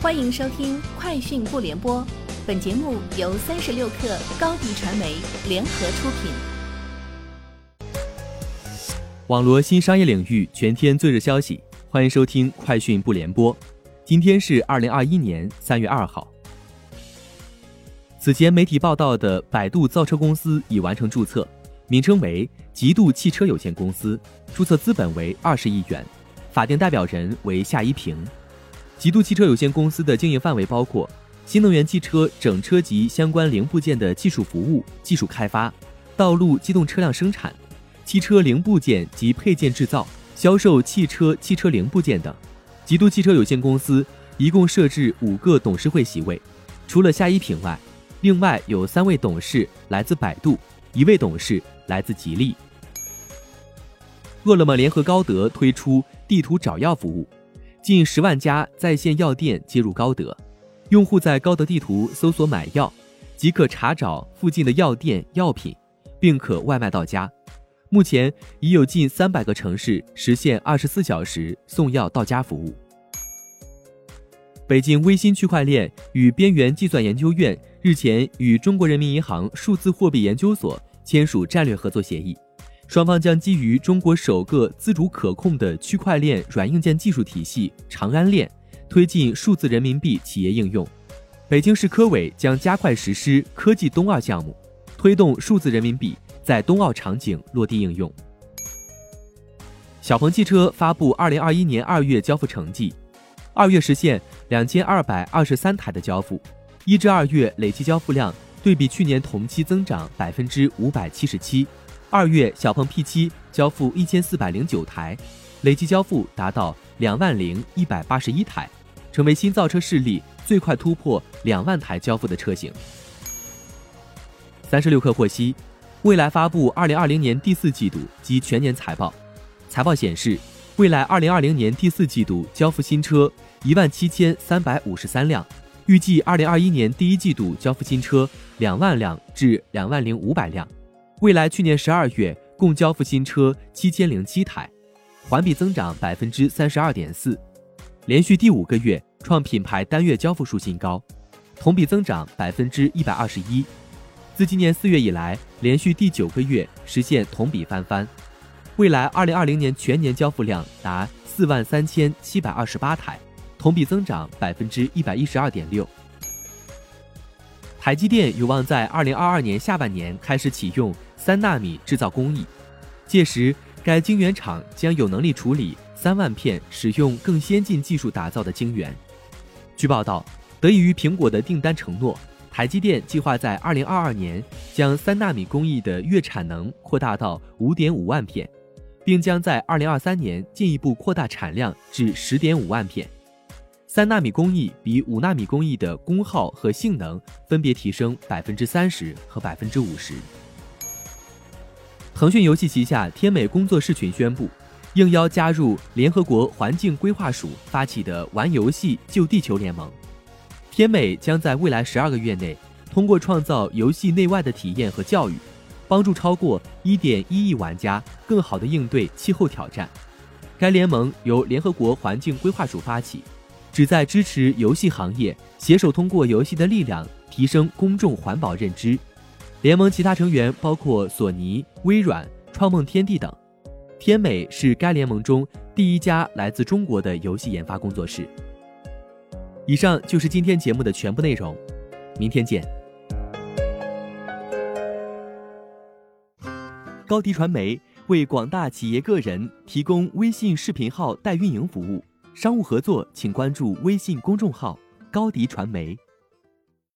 欢迎收听《快讯不联播》，本节目由三十六克高低传媒联合出品。网罗新商业领域全天最热消息，欢迎收听《快讯不联播》。今天是二零二一年三月二号。此前媒体报道的百度造车公司已完成注册，名称为极度汽车有限公司，注册资本为二十亿元，法定代表人为夏一平。极度汽车有限公司的经营范围包括新能源汽车整车及相关零部件的技术服务、技术开发、道路机动车辆生产、汽车零部件及配件制造、销售汽车汽车零部件等。极度汽车有限公司一共设置五个董事会席位，除了夏一平外，另外有三位董事来自百度，一位董事来自吉利。饿了么联合高德推出地图找药服务。近十万家在线药店接入高德，用户在高德地图搜索买药，即可查找附近的药店药品，并可外卖到家。目前已有近三百个城市实现二十四小时送药到家服务。北京微芯区块链与边缘计算研究院日前与中国人民银行数字货币研究所签署战略合作协议。双方将基于中国首个自主可控的区块链软硬件技术体系“长安链”，推进数字人民币企业应用。北京市科委将加快实施“科技冬奥”项目，推动数字人民币在冬奥场景落地应用。小鹏汽车发布二零二一年二月交付成绩，二月实现两千二百二十三台的交付，一至二月累计交付量对比去年同期增长百分之五百七十七。二月，小鹏 P7 交付一千四百零九台，累计交付达到两万零一百八十一台，成为新造车势力最快突破两万台交付的车型。三十六氪获悉，蔚来发布二零二零年第四季度及全年财报。财报显示，蔚来二零二零年第四季度交付新车一万七千三百五十三辆，预计二零二一年第一季度交付新车两万辆至两万零五百辆。蔚来去年十二月共交付新车七千零七台，环比增长百分之三十二点四，连续第五个月创品牌单月交付数新高，同比增长百分之一百二十一，自今年四月以来连续第九个月实现同比翻番。蔚来二零二零年全年交付量达四万三千七百二十八台，同比增长百分之一百一十二点六。台积电有望在二零二二年下半年开始启用。三纳米制造工艺，届时该晶圆厂将有能力处理三万片使用更先进技术打造的晶圆。据报道，得益于苹果的订单承诺，台积电计划在二零二二年将三纳米工艺的月产能扩大到五点五万片，并将在二零二三年进一步扩大产量至十点五万片。三纳米工艺比五纳米工艺的功耗和性能分别提升百分之三十和百分之五十。腾讯游戏旗下天美工作室群宣布，应邀加入联合国环境规划署发起的“玩游戏救地球”联盟。天美将在未来十二个月内，通过创造游戏内外的体验和教育，帮助超过一点一亿玩家更好地应对气候挑战。该联盟由联合国环境规划署发起，旨在支持游戏行业携手通过游戏的力量提升公众环保认知。联盟其他成员包括索尼、微软、创梦天地等。天美是该联盟中第一家来自中国的游戏研发工作室。以上就是今天节目的全部内容，明天见。高迪传媒为广大企业个人提供微信视频号代运营服务，商务合作请关注微信公众号“高迪传媒”。